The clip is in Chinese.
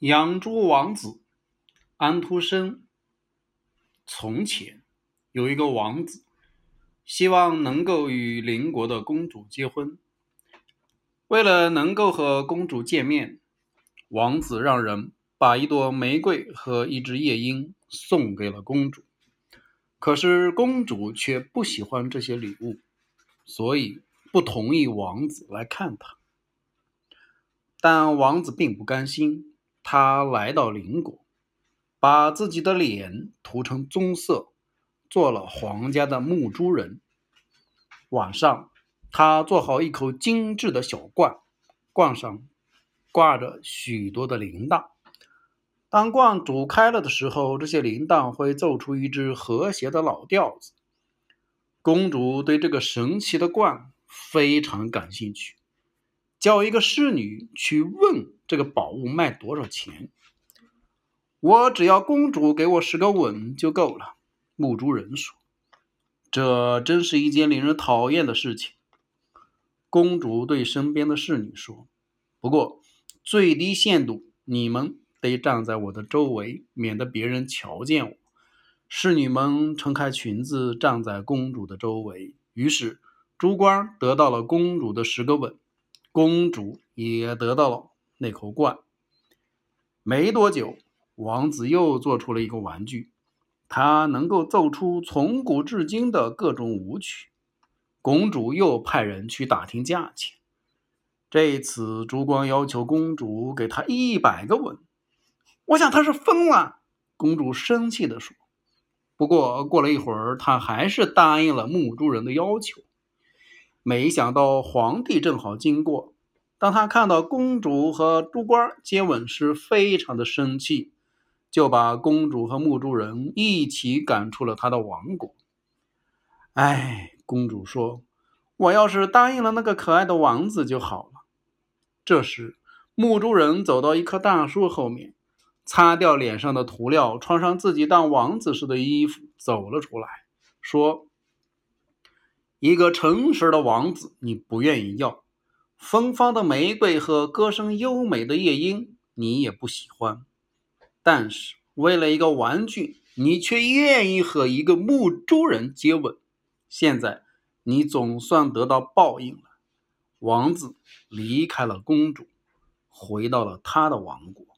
养猪王子安徒生。从前有一个王子，希望能够与邻国的公主结婚。为了能够和公主见面，王子让人把一朵玫瑰和一只夜莺送给了公主。可是公主却不喜欢这些礼物，所以不同意王子来看她。但王子并不甘心。他来到邻国，把自己的脸涂成棕色，做了皇家的牧猪人。晚上，他做好一口精致的小罐，罐上挂着许多的铃铛。当罐煮开了的时候，这些铃铛会奏出一支和谐的老调子。公主对这个神奇的罐非常感兴趣。叫一个侍女去问这个宝物卖多少钱。我只要公主给我十个吻就够了。牧猪人说：“这真是一件令人讨厌的事情。”公主对身边的侍女说：“不过最低限度，你们得站在我的周围，免得别人瞧见我。”侍女们撑开裙子，站在公主的周围。于是，猪倌得到了公主的十个吻。公主也得到了那口罐。没多久，王子又做出了一个玩具，它能够奏出从古至今的各种舞曲。公主又派人去打听价钱。这次，烛光要求公主给他一百个吻。我想他是疯了，公主生气地说。不过，过了一会儿，她还是答应了牧猪人的要求。没想到皇帝正好经过，当他看到公主和猪倌接吻时，非常的生气，就把公主和牧猪人一起赶出了他的王国。哎，公主说：“我要是答应了那个可爱的王子就好了。”这时，牧猪人走到一棵大树后面，擦掉脸上的涂料，穿上自己当王子时的衣服，走了出来，说。一个诚实的王子，你不愿意要；芬芳的玫瑰和歌声优美的夜莺，你也不喜欢。但是，为了一个玩具，你却愿意和一个牧猪人接吻。现在，你总算得到报应了。王子离开了公主，回到了他的王国。